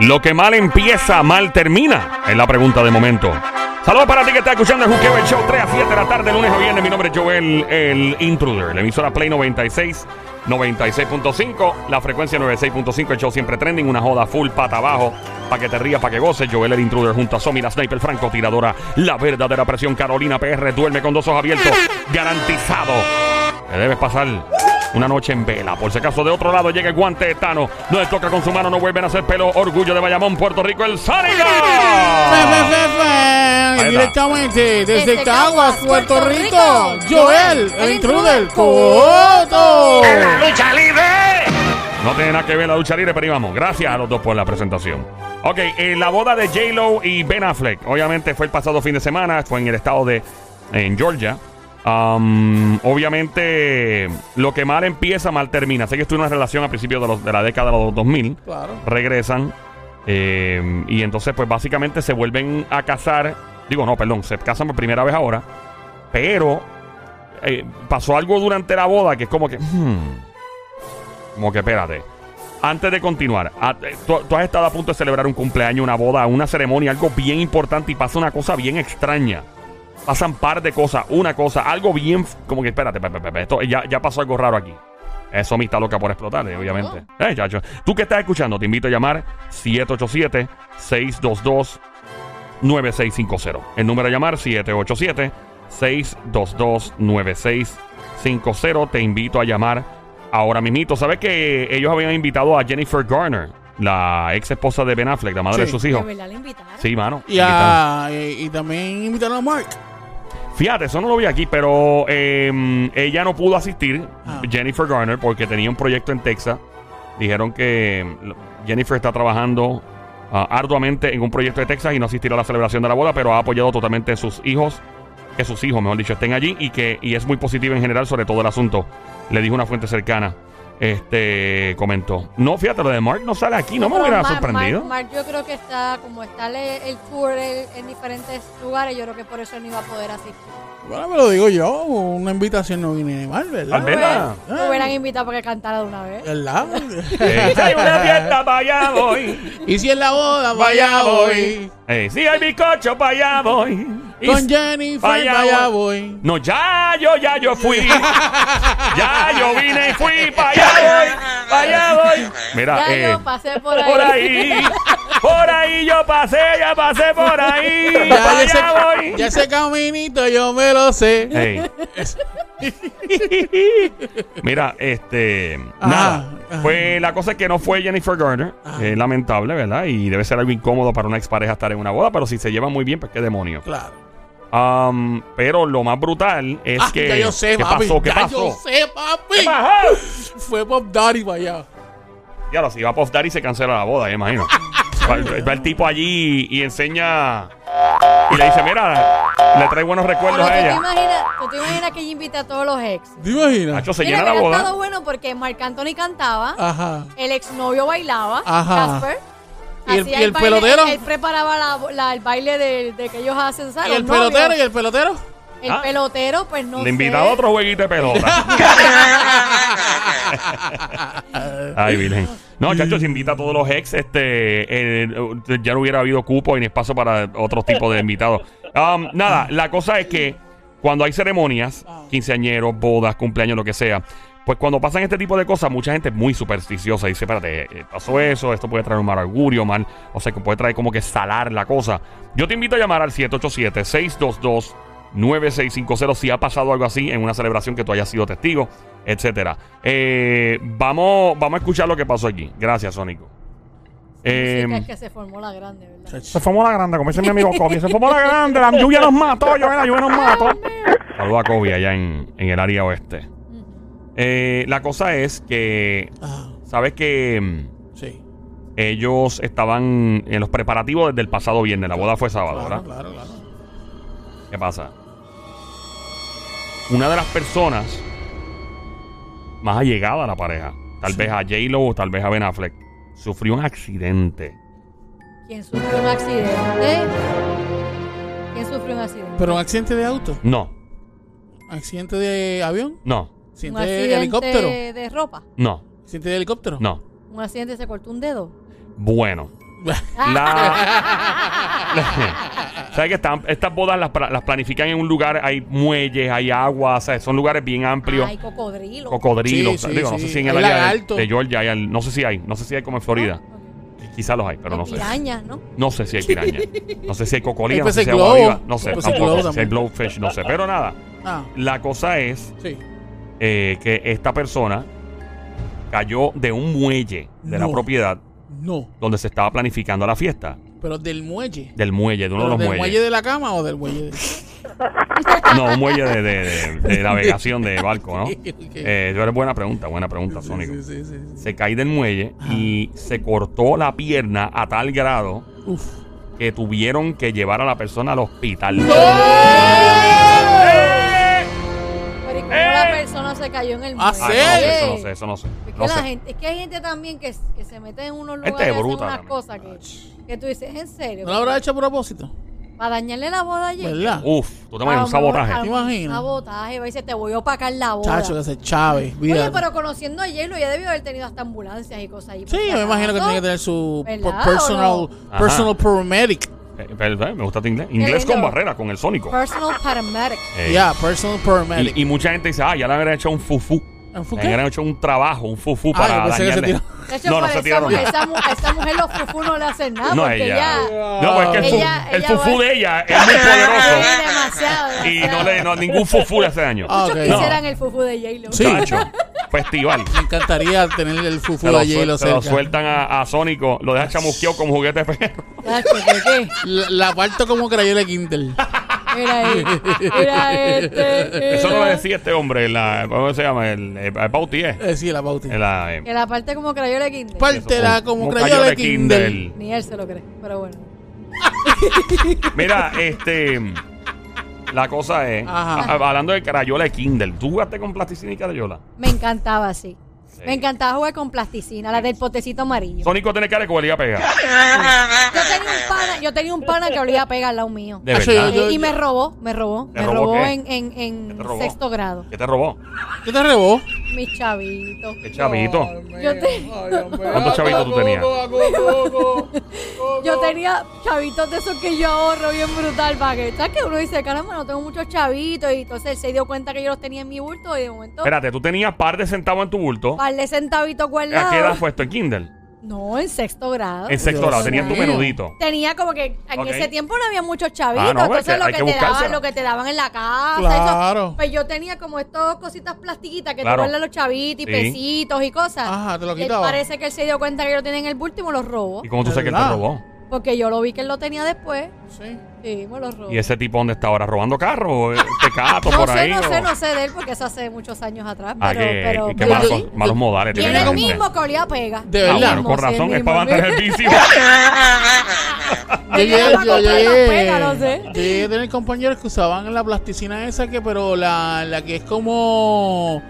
Lo que mal empieza, mal termina. Es la pregunta de momento. Saludos para ti que está escuchando el Juqueo, el show 3 a 7 de la tarde, lunes a viernes. Mi nombre es Joel, el intruder. La emisora Play 96, 96.5. La frecuencia 96.5. El show siempre trending. Una joda full pata abajo. Para que te rías, para que goces. Joel, el intruder, junto a Somi, la sniper francotiradora. La verdadera presión. Carolina PR. Duerme con dos ojos abiertos. Garantizado. Te debes pasar una noche en vela. Por si acaso, de otro lado llega el guante de Tano. No le toca con su mano, no vuelven a hacer pelo. Orgullo de Bayamón, Puerto Rico, el Sónico. Directamente desde Desde Caguas, Puerto Puerto Rico, Rico, Joel, el intruder, Coto. No tiene nada que ver la lucha libre, pero íbamos. Gracias a los dos por la presentación. Ok, eh, la boda de J-Lo y Ben Affleck. Obviamente fue el pasado fin de semana. Fue en el estado de en Georgia. Um, obviamente, lo que mal empieza, mal termina. Sé que estuvo en una relación a principios de, los- de la década de los 2000. Claro. Regresan. eh, y entonces, pues básicamente se vuelven a casar. Digo, no, perdón, se casan por primera vez ahora. Pero eh, pasó algo durante la boda que es como que. hmm, como que espérate. Antes de continuar, a- eh, tú, tú has estado a punto de celebrar un cumpleaños, una boda, una ceremonia, algo bien importante y pasa una cosa bien extraña. Pasan par de cosas, una cosa, algo bien. Como que espérate, pe- pe- pe- pe, esto, ya, ya pasó algo raro aquí. Eso me está loca por explotar, eh, obviamente. Eh, chacho. Tú que estás escuchando, te invito a llamar 787-622-9650. El número a llamar 787-622-9650. Te invito a llamar ahora mismito. ¿Sabes que ellos habían invitado a Jennifer Garner, la ex esposa de Ben Affleck, la madre Sí. de sus ¿De hijos? verdad la invitaron? Sí, mano. Y, a- y, y también invitaron a Mark. Fíjate, eso no lo vi aquí, pero eh, ella no pudo asistir, Ah. Jennifer Garner, porque tenía un proyecto en Texas. Dijeron que mm, Jennifer está trabajando ah, arduamente en un proyecto de Texas y no asistirá a la celebración de la boda, pero ha apoyado totalmente a sus hijos, que sus hijos, mejor dicho, estén allí y que y es muy positiva en general sobre todo el asunto. Le dijo una fuente cercana. Este comentó. No, fíjate, lo de Mark no sale aquí, no me Pero hubiera Mark- sorprendido. Mark, Mark, yo creo que está, como está el, el tour en, en diferentes lugares, yo creo que por eso él no iba a poder asistir. Bueno, me lo digo yo, una invitación no viene mal, ¿verdad? Ah. Lo hubieran invitado para que cantara de una vez. ¿Verdad? Si hay una fiesta, para allá voy. y si en la boda, vaya voy. Eh, si hay bizcocho, para allá voy. Con Jennifer, Vaya vaya voy. voy. No, ya yo, ya yo fui. ya yo vine y fui, para allá voy, para allá voy. Mira, Ya eh, yo pasé por ahí. por ahí, por ahí yo pasé, ya pasé por ahí, Ya, para allá voy. ese, ya ese caminito yo me lo sé. Mira, este. Ajá, nada. ajá. Pues la cosa es que no fue Jennifer Garner. Ajá. Es lamentable, ¿verdad? Y debe ser algo incómodo para una expareja estar en una boda. Pero si se llevan muy bien, pues qué demonio. Claro. Um, pero lo más brutal es Ah, que. ya yo sé, ¿Qué papi. pasó? ¿Qué ya pasó? yo sé, papi. ¿Qué pasó? Fue Pop Daddy para allá. Ya lo, si va Puff Daddy se cancela la boda, imagino. va, va el tipo allí y enseña. Y le dice: Mira, le trae buenos recuerdos ¿tú a te, ella. imaginas, tú te imaginas que ella invita a todos los ex. ¿Te imaginas? Nacho, se Mira, llena la hubiera estado boda. bueno porque Marc Anthony cantaba, Ajá. el exnovio bailaba, Ajá. Casper. ¿Y el- hacía y el baile, pelotero? Él, él preparaba la- la- el baile de, de que ellos hacen, ¿sabes? ¿Y el Los novios. pelotero? ¿Y el pelotero? El Ah. pelotero, pues no Le invitaba a otro jueguito de pelota. Ay, virgen. No, chacho, se invita a todos los ex. Este, eh, ya no hubiera habido cupo ni espacio para otro tipo de invitados. Um, nada, la cosa es que cuando hay ceremonias, quinceañeros, bodas, cumpleaños, lo que sea, pues cuando pasan este tipo de cosas, mucha gente es muy supersticiosa dice, espérate, eh, pasó eso, esto puede traer un mal augurio, mal, o sea, que puede traer como que salar la cosa. Yo te invito a llamar al 787-622-9650 si ha pasado algo así en una celebración que tú hayas sido testigo, etcétera. Eh, vamos, vamos a escuchar lo que pasó aquí. Gracias, Sónico. Eh, es que se formó la grande, ¿verdad? se formó la grande, como dice mi amigo Kobe. Se formó la grande, la lluvia nos mató, yo, la lluvia nos mató. Saludos a Kobe allá en, en el área oeste. Eh, la cosa es que, Ajá. ¿sabes que Sí. ellos estaban en los preparativos desde el pasado viernes? La boda fue sábado, Claro, ¿verdad? claro, claro. ¿Qué pasa? Una de las personas más allegadas a la pareja, tal vez a J-Lo o tal vez a Ben Affleck, sufrió un accidente. ¿Quién sufrió un accidente? ¿Quién sufrió un accidente? ¿Pero un accidente de auto? No, ¿Accidente de avión? no, un ¿Accidente accidente de helicóptero? de ropa. no. ¿Siente de helicóptero? No. Un accidente se cortó un dedo. Bueno. La... ¿Sabes que están- estas bodas las, planifican en un lugar, hay muelles, hay agua, o sea, son lugares bien amplios. Ay, cocodrilo. Cocodrilos, Sí, sí, digo, no sé si en el Hay área de, de Georgia hay, al- no sé si hay, no sé si hay como en Florida. Quizás los hay, pero Hay no sé. pirañas, ¿no? No sé si hay piraña. No sé si hay cocodrilo, Hay no sé si hay agua globo. viva. No sé, Hay tampoco. globo Si hay blowfish, no sé. Pero nada, Ah, la cosa es sí. eh, que esta persona cayó de un muelle de la propiedad No. donde se estaba planificando la fiesta. Pero del muelle. Del muelle, de uno de ¿Pero los ¿Del muelles. muelle de la cama o del muelle de.? No, un muelle de, de- de- de navegación de barco, ¿no? Ok. Eh, pero es buena pregunta, buena pregunta, Sí, Sónico. sí, sí. Se cae del muelle y se cortó la pierna a tal grado Uf. que tuvieron que llevar a la persona al hospital. Pero se cayó en el ¿Ah, muelle? ¿Sí? eso no sé, eso no sé. Es que, No la sé. gente, es que hay gente también que, que se mete en unos lugares y hacen bruta unas también. cosas que, que tú dices, ¿en serio? ¿No lo habrá hecho a propósito? Para dañarle la boda allí. ¿Verdad? Uf, tú te imaginas un sabotaje. ¿Te imaginas? Un sabotaje, va y dice, te voy a opacar la boda. Chacho, que se chave. Oye, pero conociendo a J-Lo, ya debió haber tenido hasta ambulancias y cosas ahí. Sí, yo me imagino que tiene que tener su ¿Verdad per- personal, o personal paramedic. Eh, me gusta tu inglés. Inglés con barrera, con el sónico. Personal paramedic. Eh, Yeah, personal paramedic. y, y mucha gente dice, ah, ya le habrían hecho un fufú. ¿Un Le hecho un trabajo, un fufú Ah, para dañarle. tiró. De hecho, No, no se esa, tiraron mu- nada. esa, esa mujer los fufú no le hacen nada No, porque ella. ya... No, pues es que el, Ella- el ella va- de ella es muy Sí, poderoso. demasiado, y no demasiado. le, no, ningún fufú le hace daño. Ah, Muchos ok. quisieran el fufú de J-Lo. Sí. Chacho, festival. Me encantaría tener el fufu Se de lo, allí suel- lo se lo cerca. sueltan a, a Sónico, lo deja chamusqueado como juguete de perro. ¿qué? La, la parto como crayola de Kindle. Mira ahí. Mira este. Eso no lo decía este hombre, la, ¿cómo se llama? El, el, el Bauti, ¿eh? Eh, sí, la pauti. En la, eh, parte como crayola de Kinder. Pártela eso, como como crayola de Kindle. Kindle. Ni él se lo cree, pero bueno. Mira, este. La cosa es, Ajá. a- hablando de crayola de Kindle, ¿tú jugaste con plasticina y crayola? Me encantaba. Sí. Me encantaba jugar con plasticina, la del potecito amarillo. Sónico tiene cara de que olía a pegar. Yo tenía un pana, yo tenía un pana que olía a pegar al lado mío. De Ah, sí, verdad. yo- yo- y me robó, me robó, ¿Te me robó robó, qué? en, en, en ¿Qué te robó? sexto grado. ¿Qué te robó? ¿Qué te rebó? Mis chavitos. ¿Qué chavito? Yo, te- ¿Cuántos chavitos tú tenías? yo tenía chavitos de esos que yo ahorro bien brutal para que, ¿sabes que uno dice, caramba, no tengo muchos chavitos? Y entonces él se dio cuenta que yo los tenía en mi bulto y de momento, Espérate, tú tenías par de centavos en tu bulto. par de centavitos ¿A qué edad fue esto en Kindle? No, en sexto grado. En sexto Dios grado, tenías tu mío. menudito. Tenía como que en Ok. ese tiempo no había muchos chavitos, Ah, no, pues, entonces que lo hay que, que te daban, buscársela. lo que te daban en la casa, Claro. eso, pues yo tenía como estas cositas plastiquitas que Claro. te guardan los chavitos y Sí. pesitos y cosas. Ajá, te lo Y él quitaba. parece que él se dio cuenta que yo lo tenía en el bulto y me los robó. ¿Y cómo tú sabes que él te ¿Verdad? robó? Porque yo lo vi que él lo tenía después. Sí. Sí, me los robó. ¿Y ese tipo dónde está ahora? ¿Robando carros? ¿Tecato no por sé, ahí? no o- sé, no sé de él porque eso hace muchos años atrás. Ah, Pero, que, pero, que pero malos, sí. malos modales. Y el mismo que olía pega. De Ah, verdad. bueno, con Sí, razón, es mismo, para mantener el vicio. Yo llegué, yo llegué- pega, no sé. yo llegué a tener compañeros que usaban la plasticina esa que, pero la, la que es como...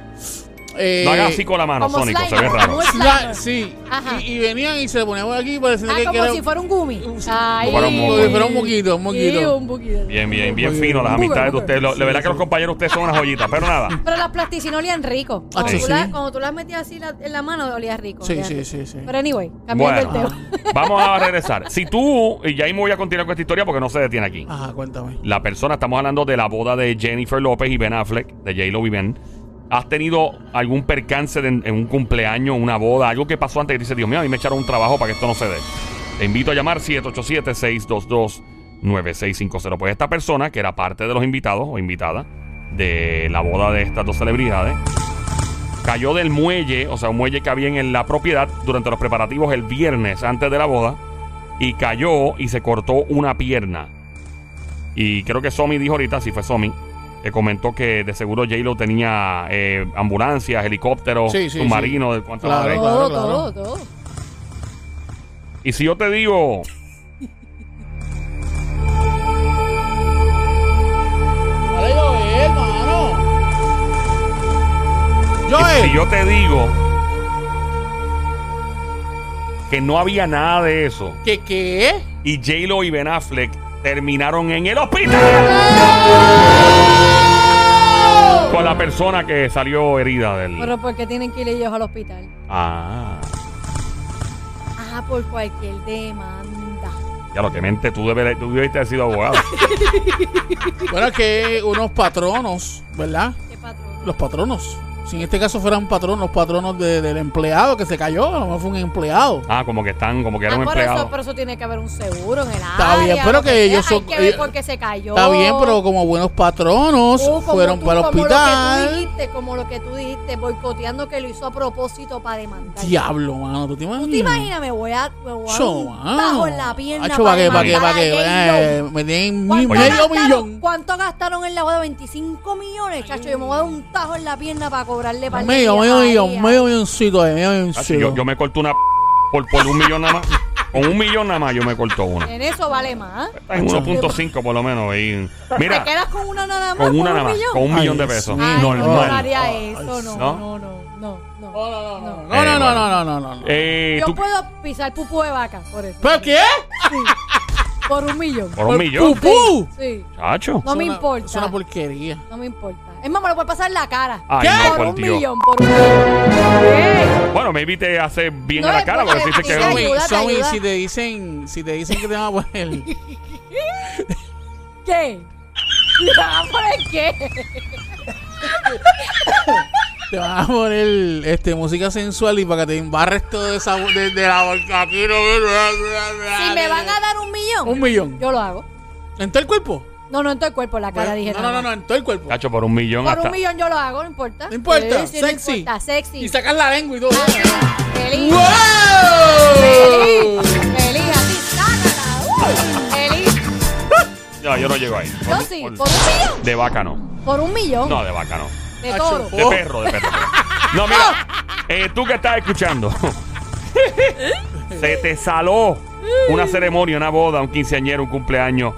eh, No hagas así con la mano, como Sónico, se ve raro. la- sí. Ajá. Y, y venían y se le ponían aquí pareciendo Ah, que, que como era si fuera un gumi. Ay. como un como si fuera un moquito, un Sí, moquito. un poquito. Bien, bien, bien fino las amistades de ustedes. Lo- De verdad que los compañeros de ustedes son unas joyitas, pero nada. Pero las plasticinas olían rico. Cuando, Ah, tú sí. las- cuando tú las metías así la- en la mano, olía rico. Sí, olía sí, rico. sí, sí. Pero anyway, cambiando Bueno, el tema. vamos a regresar. Si tú, y ya ahí me voy a continuar con esta historia porque no se detiene aquí. Ajá, cuéntame. La persona, estamos hablando de la boda de Jennifer López y Ben Affleck, de J-Lo y Ben. ¿Has tenido algún percance en un cumpleaños, una boda, algo que pasó antes que dice, Dios mío, a mí me echaron un trabajo para que esto no se dé? Te invito a llamar 787-622-9650. Pues esta persona, que era parte de los invitados o invitada de la boda de estas dos celebridades, cayó del muelle, o sea, un muelle que había en la propiedad durante los preparativos el viernes antes de la boda, y cayó y se cortó una pierna. Y creo que Somi dijo ahorita, si fue Somi, que comentó que de seguro J-Lo tenía eh, ambulancias, helicópteros, Sí, sí, submarinos, de cuánto Claro, todo, todo, todo. Y si yo te digo, Dale, Joel, mano. y Joel. si yo te digo que no había nada de eso ¿Qué qué? y J-Lo y Ben Affleck terminaron en el hospital. Con la persona que salió herida del. Pero ¿por qué tienen que ir ellos al hospital? Ah. Ah, por cualquier demanda. Ya lo que mente, tú, debes, tú debiste haber sido abogado. Bueno, es que unos patronos, ¿verdad? ¿Qué patrón? Los patronos. Si en este caso fueran patronos, los patronos de- del empleado que se cayó, a lo mejor fue un empleado. ah, como que están, como que era Ah, un por empleado. eso, por eso tiene que haber un seguro en el Está área. bien, pero que sea. ellos son- Hay que ver por qué se cayó. Está bien, pero como buenos patronos, como fueron tú, para el Como lo que tú hospital. dijiste, como lo que tú dijiste, boicoteando que lo hizo a propósito para demandar. Diablo, mano, ¿tú te imaginas? ¿Tú te imaginas? Me voy a, me voy a mano. tajo en la pierna Hacho, ¿para qué? ¿Para ¿Para qué? a J-Lo. Eh, me tienen ¿Cuánto medio gastaron- millón. ¿Cuánto gastaron en la boda? 25 millones, chacho. Yo me voy a dar un tajo en la pierna para cobrarle para Medio, medio millón, medio milloncito ahí, medio sí, milloncito. yo, yo me corto una por, por un millón nada más. Con un millón nada más yo me corto una. En eso vale más. Está en 1.5 por lo menos. ahí. ¿Te Mira, quedas con una nada más? con una un nada más. millón? Con un Ay, millón de Dios pesos. mío. Ay, no, no Normal. haría eso, no, ¿no? no, no, no, no. No, no, no, no, Eh, no, no, bueno. no, no, no, no, no. Eh, Yo tú- puedo pisar pupú de vaca por eso. ¿Pero qué? Sí. Por un millón. por un millón. ¡Pupú! Sí. Chacho. No me importa. Es una porquería. No me importa. Es más, me lo puede pasar en la cara. Ay, ¿Qué? no, por por un Dios. millón, por un millón. Bueno, maybe te hace bien No, a la cara porque porque dice te que. te ayuda. si te dicen, si te dicen que te van a poner, ¿Qué? ¿Por qué? te van a poner este música sensual y para que te embarres todo esa de, de la boca aquí no Si me van a dar un millón, un millón yo lo hago. en todo el cuerpo. No, no en todo el cuerpo, la cara Bueno, dije no, nada no, no, más. no, en todo el cuerpo. Chacho, por un millón Por hasta. un millón yo lo hago, no importa. No importa, Sí, sí, no sexy. importa, sexy. Y sacar la lengua y todo. Feliz. ¡Wow! Feliz. Feliz, así, sácala. Uh, Feliz. No, yo no llego ahí. Yo Por- sí, por- por un millón. De vaca no. Por un millón. No, de vaca no. De Acho. toro. De Oh. perro, de perro. No, mira. eh, tú que estás escuchando. se te saló una ceremonia, una boda, un quinceañero, un cumpleaños.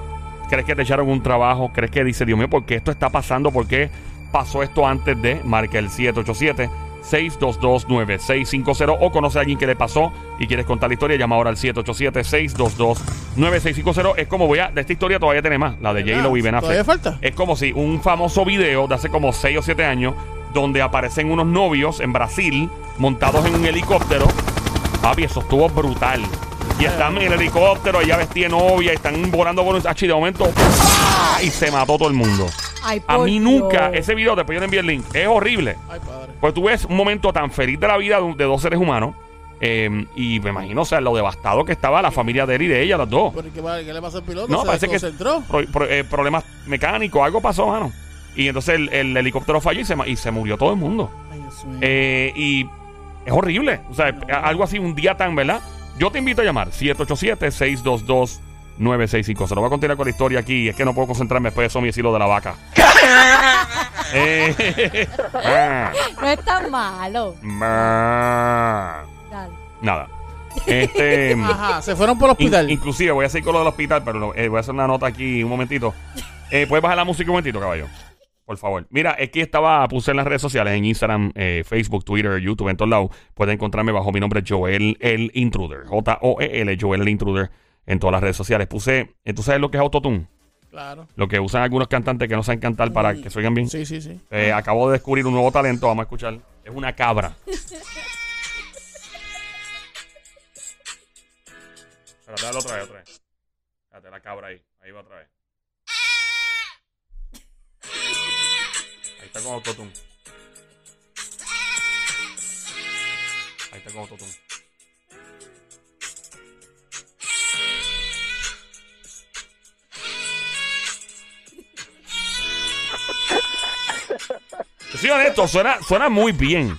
¿Crees que te echaron un trabajo? ¿Crees que dice, Dios mío, por qué esto está pasando? ¿Por qué pasó esto antes de? Marca el 787-622-9650 o conoce a alguien que le pasó y quieres contar la historia, llama ahora al 787-622-9650. Es como voy a, de esta historia todavía tiene más, la de J-Lo y Ben Affleck. ¿Todavía falta? Es como si un famoso video de hace como 6 o 7 años donde aparecen unos novios en Brasil montados en un helicóptero. Papi, eso estuvo brutal. Y están en el helicóptero, ella vestida de novia, y están volando por un H y de momento ¡ah! y se mató todo el mundo. Ay, A mí Dios. nunca, ese video, después yo le envié el link, es horrible. Ay, padre. Pues tú ves un momento tan feliz de la vida de, dos seres humanos. eh, y me imagino, o sea, lo devastado que estaba la familia de él y de ella, las dos. ¿Pero qué, le pasa al piloto? No, ¿Se parece que pro- pro- eh, problemas mecánicos, algo pasó, mano. Y entonces el, el helicóptero falló y se, y se murió todo el mundo. Ay, Dios mío. Eh, y es horrible. O sea, algo así, un día tan, ¿verdad? Yo te invito a llamar 787-622-9650. Se lo voy a continuar con la historia aquí. Es que no puedo concentrarme después de eso, mi decirlo de la vaca. Eh, ah, No es tan malo. ah. Dale. Nada. Este. Ajá, se fueron por el In- hospital. inclusive voy a seguir con lo del hospital, pero no, eh, voy a hacer una nota aquí un momentito. Eh, ¿Puedes bajar la música un momentito, caballo? Por favor. Mira, es que estaba, puse en las redes sociales, en Instagram, eh, Facebook, Twitter, YouTube, en todos lados. Pueden encontrarme bajo mi nombre, Joel el Intruder. J-O-E-L, Joel el Intruder, en todas las redes sociales. Puse, eh, ¿tú sabes lo que es autotune? Claro. Lo que usan algunos cantantes que no saben cantar para que se oigan bien. Sí, sí, sí. Eh, acabo de descubrir un nuevo talento, vamos a escuchar. Es una cabra. Espérate, dale otra vez, otra vez. Espérate, la cabra ahí. Ahí va otra vez. Está con autotune. Ahí está con autotune. Soy honesto, suena, suena muy bien.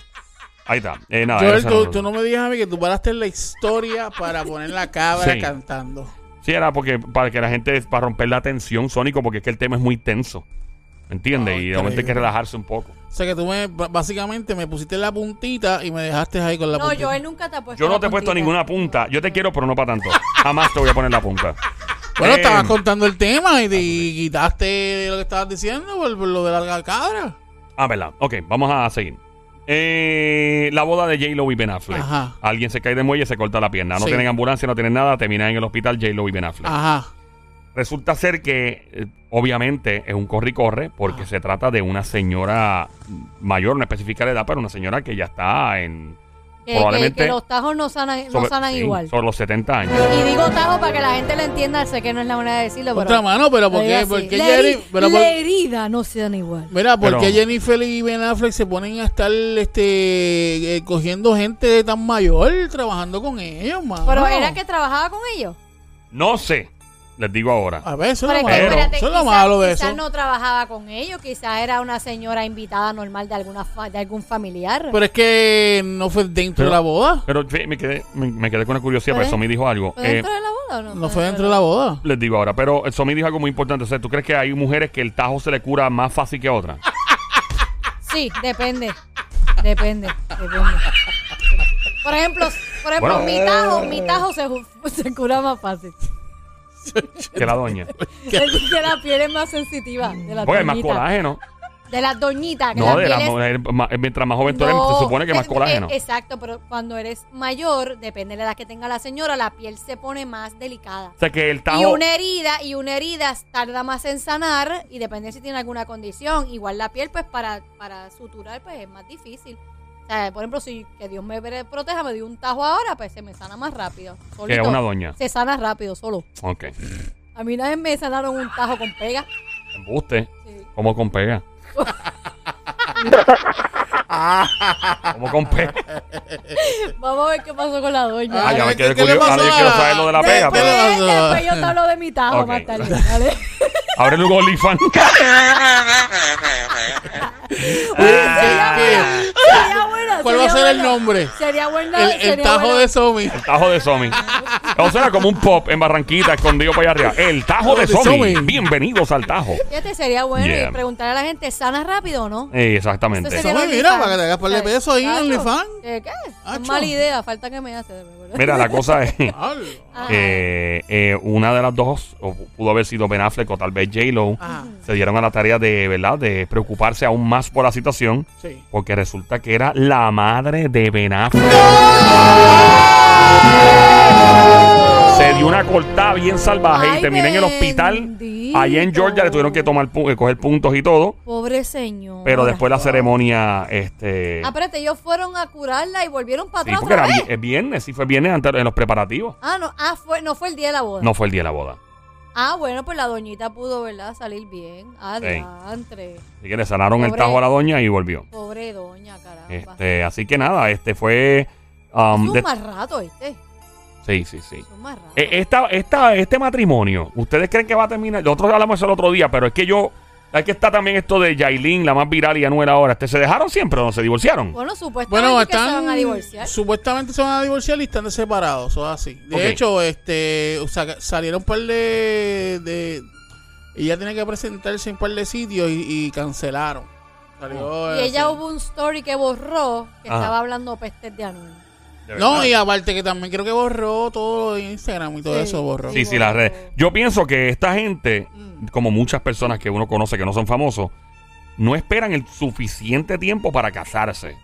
Ahí está. Eh, nada, Joel, tú, no- tú no me digas a mí que tú paraste en la historia para poner la cabra Sí. cantando. Sí, era porque para que la gente, para romper la tensión, Sónico, porque es que el tema es muy tenso. ¿Me entiendes? Ah, y de momento hay que relajarse un poco. O sea que tú me, básicamente me pusiste la puntita y me dejaste ahí con la No, puntita. yo él nunca te ha puesto Yo no la te he puesto ninguna punta. Yo te quiero, pero no para tanto. Jamás te voy a poner la punta. Bueno, Eh, estabas contando el tema y, te, y quitaste lo que estabas diciendo por, por lo de la cabra. Ah, verdad. Ok, vamos a seguir. Eh, la boda de J-Lo y Ben Affleck. Ajá. Alguien se cae de muelle y se corta la pierna. No Sí. tienen ambulancia, no tienen nada. Terminan en el hospital J-Lo y Ben Affleck. Ajá. Resulta ser que, eh, obviamente, es un corre y corre porque se trata de una señora mayor, no especifica la edad, pero una señora que ya está en. Que, probablemente. que los tajos no sanan, no sobre- sanan sí, igual. Sobre los 70 años. Y digo tajo para que la gente lo entienda, sé que no es la manera de decirlo, pero... Contra mano, pero ¿por qué? así. ¿Por qué la, Jenny- heri- pero por- la herida no se dan igual. Mira, ¿por Pero- qué Jennifer y Ben Affleck se ponen a estar este, eh, cogiendo gente tan mayor trabajando con ellos, mano? Pero era que trabajaba con ellos. No sé, les digo ahora. A ver, eso Pero es lo que, malo. espérate, Eso es lo quizás- malo de quizás eso. no trabajaba con ellos, quizás era una señora invitada normal de alguna fa- de algún familiar. Pero es que no fue dentro Pero- de la boda. Pero me quedé, me, me quedé con la curiosidad, ¿Fue porque Somi dijo algo. ¿Fue Eh, dentro de la boda o no? No fue dentro de la boda. les digo ahora, pero Somi dijo algo muy importante. O sea, ¿Tú crees que hay mujeres que el tajo se le cura más fácil que otras? Sí, depende. Depende, depende. Por ejemplo, por ejemplo Bueno. mi tajo, mi tajo se, ju- se cura más fácil. Que la doña. Es que la piel es más sensitiva de la Porque hay más doñita. colágeno. De las doñitas. que No, la de la piel es- mujer, ma- mientras más joven tú eres, No, se supone que más eh, colágeno. eh, exacto, pero cuando eres mayor, depende de la edad que tenga la señora, la piel se pone más delicada. O sea, que el Y tajo... una herida, y una herida tarda más en sanar y depende si tiene alguna condición. Igual la piel, pues para, para suturar, pues es más difícil. O sea, por ejemplo, si que Dios me proteja, me dio un tajo ahora, pues se me sana más rápido. Una doña. Se sana rápido, solo. Ok. A mí una vez me sanaron un tajo con pega. Embuste. Sí. Como con pega. Como con pega. Vamos a ver qué pasó con la doña. Ah, ya me ¿qué- quedé qué le curioso. pasó Ahora yo a- quiero saber lo de la pega. Después, Pero... ¿Qué después yo te hablo de mi tajo Ok. más tarde. ¿vale? Abre un OnlyFans. sería buena, sería buena, ¿Cuál va a sería ser el buena. nombre? Sería buena. El, el sería tajo buena. de Somi. El tajo de Somi. O sea, como un pop en Barranquita escondido para allá arriba. El tajo de Somi. Bienvenidos al tajo. Fíjate, sería bueno Yeah. y preguntarle a la gente, ¿sana rápido o no? Eh, exactamente. Ese sería Somi, mira. Para que te hagas par de pesos ahí en OnlyFans. ¿Qué? qué? Acho. Es mala idea, falta que me hace. de verdad. Mira, la cosa es Diablo. Eh, una de las dos, o pudo haber sido Ben Affleck o tal vez J-Lo, Ajá. se dieron a la tarea de, ¿verdad?, de preocuparse aún más por la situación, Sí. porque resulta que era la madre de Ben Affleck. Se dio una cortada bien salvaje y terminó en el hospital. Allá en Georgia le tuvieron que tomar pu- eh, coger puntos y todo. Pobre señor. Pero después la ceremonia, este. Ah, espérate, ellos fueron a curarla y volvieron para sí, atrás porque otra era vez. vi- es viernes, sí fue viernes antes en los preparativos. Ah, no, ah, fue, no fue el día de la boda. No fue el día de la boda. Ah, bueno, pues la doñita pudo, ¿verdad? Salir bien. Adelante. Así que le sanaron el Pobre- tajo a la doña y volvió. Pobre doña, caramba. Este, así que nada, este fue. um, es un de- más rato, ¿viste? Sí, sí, sí. Más. Eh, esta, esta, este matrimonio, ¿ustedes creen que va a terminar? Nosotros hablamos eso el otro día, pero es que yo. Hay que está también esto de Yailin, la más viral y Anuel ahora. Este, ¿Se dejaron siempre o no se divorciaron? bueno, supuestamente Bueno, que se van a están. divorciar. Supuestamente se van a divorciar y están separados. Es así. De Ok. hecho, este. o sea, salieron un par de. de ella tiene que presentarse en un par de sitios y, y cancelaron. Salió, Y ella hubo un story que borró que Ajá. estaba hablando pestes de Anuel. No, y aparte que también creo que borró todo de Instagram y todo Sí. eso borró. Sí, sí, las redes. Yo pienso que esta gente, Mm. como muchas personas que uno conoce que no son famosos, no esperan el suficiente tiempo para casarse.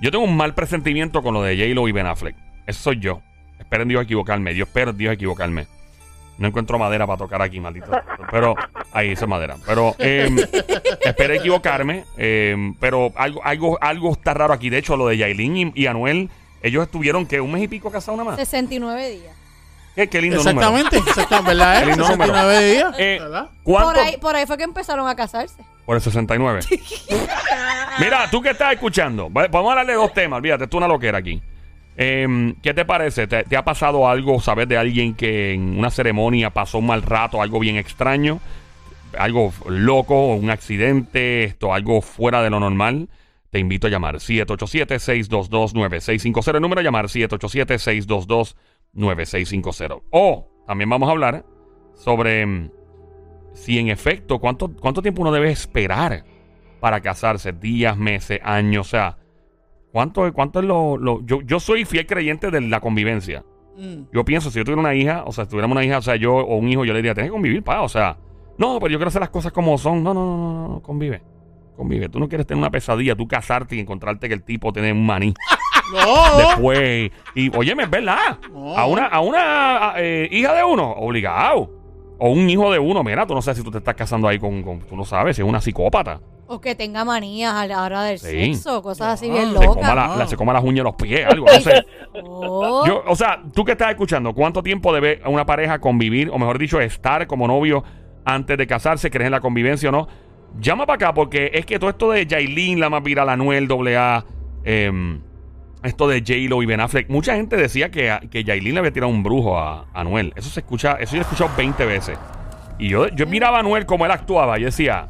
Yo tengo un mal presentimiento con lo de J-Lo y Ben Affleck. Eso soy yo. Esperen Dios equivocarme. Dios espero Dios equivocarme. No encuentro madera para tocar aquí, maldito. Pero ahí esa madera. Pero eh, espero equivocarme. eh, pero algo, algo, algo está raro aquí. De hecho, lo de Yailin y, y Anuel, ellos estuvieron que un mes y pico casados nada más. 69 días. Qué, qué lindo número. Exactamente, exactamente, ¿verdad? Qué eh? lindo número. 69 días, Eh, ¿verdad? ¿Cuánto? Por ahí, por ahí fue que empezaron a casarse. Por el 69. Mira, tú que estás escuchando, va- vamos a hablar de dos temas, olvídate, esto es una loquera aquí. Em, ¿Qué te parece? ¿Te, te ha pasado algo, sabes de alguien que en una ceremonia pasó un mal rato, algo bien extraño? Algo loco, un accidente, esto, algo fuera de lo normal. Te invito a llamar 787-622-9650. El número a llamar 787-622-9650. O también vamos a hablar sobre em, si en efecto, ¿cuánto, cuánto tiempo uno debe esperar para casarse? Días, meses, años, o sea, ¿cuánto, cuánto es lo... lo- yo, yo soy fiel creyente de la convivencia. Mm. Yo pienso, si yo tuviera una hija, o sea, si tuviéramos una hija, o sea, yo o un hijo, yo le diría, tienes que convivir, pa, o sea, no, pero yo quiero hacer las cosas como son. No, no, no, no, no, convive. Convive. Tú no quieres tener una pesadilla, tú casarte y encontrarte que el tipo tiene un maní No, después. Y, óyeme, es verdad. No. A una, a una a, eh, hija de uno, obligado. O un hijo de uno, mira, tú no sabes si tú te estás casando ahí con, con- tú no sabes, si es una psicópata. O que tenga manías a la hora del Sí. sexo, cosas así No, bien se Se coma, locas. la- la- se coma las uñas de los pies, algo, no sé. Oh. Yo, o sea, tú que estás escuchando, ¿cuánto tiempo debe una pareja convivir, o mejor dicho, estar como novio antes de casarse? ¿Crees en la convivencia o no? Llama para acá porque es que todo esto de Jailin, la más viral, Anuel, AA, em, esto de J-Lo y Ben Affleck, mucha gente decía que, que Yailin le había tirado un brujo a, a Anuel. Eso se escucha, eso yo he escuchado 20 veces. Y yo, yo miraba a Anuel como él actuaba y decía,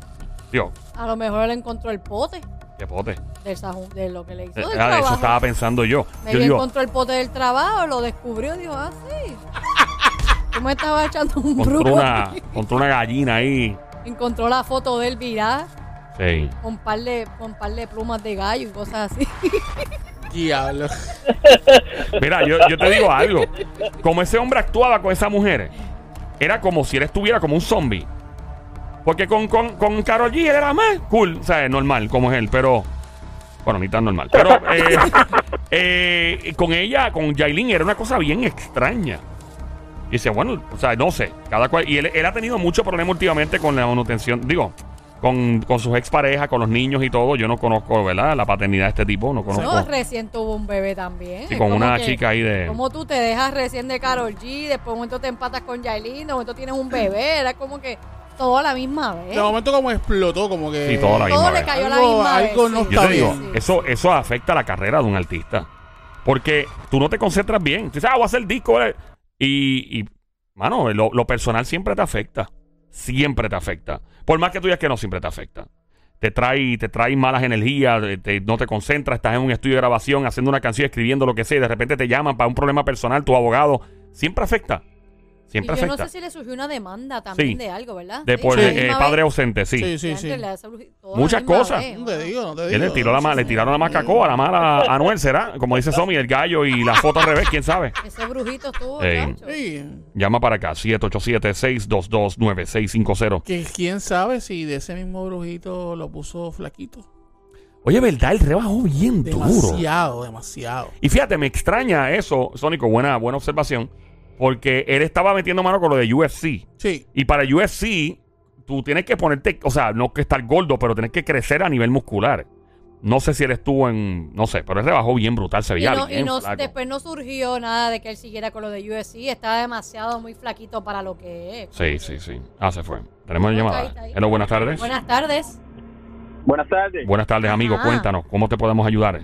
Dios, A lo mejor él encontró el pote qué pote. del de lo que le hizo Eh, del ah, trabajo. eso estaba pensando yo. Me Yo digo, encontró el pote del trabajo, lo descubrió y dijo, ah, sí. Tú me estabas echando un brujo. una, contra una gallina ahí. Encontró la foto de él virada Sí. con par de, con par de plumas de gallo y cosas así. Diablo. Mira, yo, yo te digo algo. Como ese hombre actuaba con esa mujer, era como si él estuviera como un zombie. Porque con, con, con Karol G él era más cool, o sea, normal, como es él, pero. Bueno, ni tan normal. Pero eh, eh, con ella, con Yailin, era una cosa bien extraña. Y dice, bueno, o sea, no sé, cada cual. Y él, él ha tenido mucho problema últimamente con la manutención, digo, con, con sus exparejas, con los niños y todo. Yo no conozco, ¿verdad? La paternidad de este tipo, no conozco. No, recién tuvo un bebé también. Sí, con una que- chica ahí de. Como tú te dejas recién de Carol G, después de un momento te empatas con Yailin, de momento tienes un bebé, era como que todo a la misma vez. De momento como explotó, como que... Sí, todo a la misma todo le vez. cayó a la Algo- misma algo vez. no sí. Yo te Está digo, bien. eso, eso afecta la carrera de un artista. Porque tú no te concentras bien. Tú dices, ah, voy a hacer disco. eh. Y, y, mano, lo, personal siempre te afecta. Siempre te afecta. Por más que tú digas que no, siempre te afecta. Te trae, te trae malas energías, te- te- no te concentras, estás en un estudio de grabación, haciendo una canción, escribiendo lo que sea, y de repente te llaman para un problema personal, tu abogado. Siempre afecta. Y Siempre yo no sé si le surgió una demanda también Sí. de algo, ¿verdad? De por a la eh, misma padre vez. ausente, sí. Sí, sí, Y sí. antes le hace bruji- todo a la Muchas misma cosas. vez. No te digo, no te Él digo. le tiró la, ma- le tiraron la macacoa, la mala a Anuel, ¿será? Como dice Somi, el gallo y la foto al revés, quién sabe. Ese brujito estuvo, Ey. Sí. Llama para acá, 787-622-9650. Que quién sabe si de ese mismo brujito lo puso flaquito. Oye, ¿verdad? Él rebajó bien duro. Demasiado, demasiado. Y fíjate, me extraña eso, Sónico, buena, buena observación, porque él estaba metiendo mano con lo de UFC. Sí. Y para UFC, tú tienes que ponerte, o sea, no que estar gordo, pero tienes que crecer a nivel muscular. No sé si él estuvo en, no sé, pero él rebajó bien brutal, se Y, veía no, y no- flaco. después no surgió nada de que él siguiera con lo de UFC. Estaba demasiado muy flaquito para lo que es. Sí, sí, sí. Ah, se fue. Tenemos No, llamada. está ahí, está ahí. Hello, buenas tardes. Buenas tardes. Buenas tardes. Buenas tardes, amigo. Ajá. Cuéntanos, ¿cómo te podemos ayudar?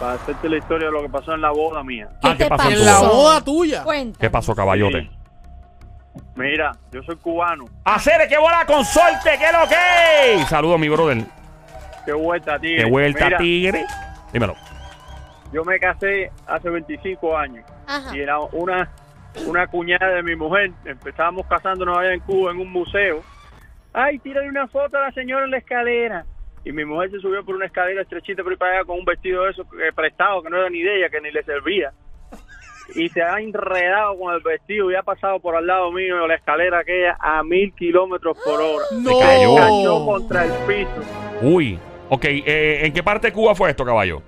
Para hacerte la historia de lo que pasó en la boda mía. ¿Qué Ah, ¿qué te pasó? En la boda tuya. Cuéntame. ¿Qué pasó, caballote? Mira, yo soy cubano. ¡Hacer que bola con suerte! ¿Qué lo que? Saludos, mi brother. Qué vuelta, tío. ¡Qué vuelta, Mira, tigre! Dímelo. Yo me casé hace 25 años Ajá. y era una, una cuñada de mi mujer. Empezábamos casándonos allá en Cuba en un museo. Ay, tírale una foto a la señora en la escalera. Y mi mujer se subió por una escalera estrechita por ahí para allá con un vestido de eso eh, prestado que no era ni de ella, que ni le servía. Y se ha enredado con el vestido y ha pasado por al lado mío de la escalera aquella a mil kilómetros por hora. No. cayó. Cayó contra el piso. Uy. Ok, eh, ¿en qué parte de Cuba fue esto, caballo?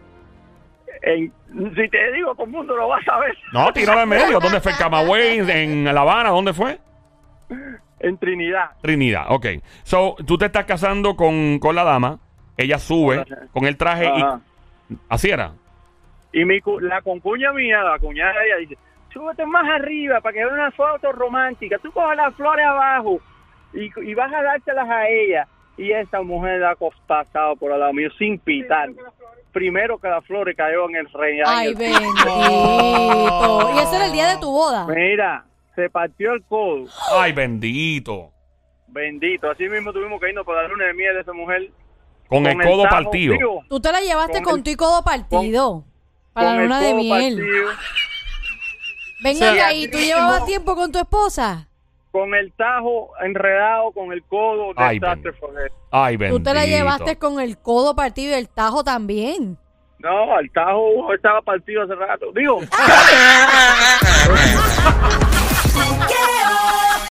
En- si te digo, todo el mundo lo va a saber. No, tíralo en medio. ¿Dónde fue? ¿En Camagüey? ¿En La Habana? ¿Dónde fue? En Trinidad. Trinidad, ok. So, tú te estás casando con, con la dama. Ella sube con el traje Ajá. y... Así era. Y mi, cu- la concuña mía, la cuñada de ella, dice, súbete más arriba para que vea una foto romántica. Tú coges las flores abajo y, y vas a dárselas a ella. Y esa mujer ha pasado por al lado mío sin pitar. Primero que las flores cayó en el rey. Ay, bendito. Y ese era el día de tu boda. Mira, se partió el codo. Ay, bendito. Bendito. Así mismo tuvimos que irnos para la luna de miel de esa mujer. Con, el codo partido. Tú te la llevaste Con con, el- tu y codo partido. para con la luna de miel. partido. Venga O sea, ¿y tú llevabas tiempo con tu esposa? con el tajo enredado, con el codo Ay, desastre eso. Ay, bendito. Tú te la llevaste con el codo partido y el tajo también. No, el tajo estaba partido hace rato. Digo,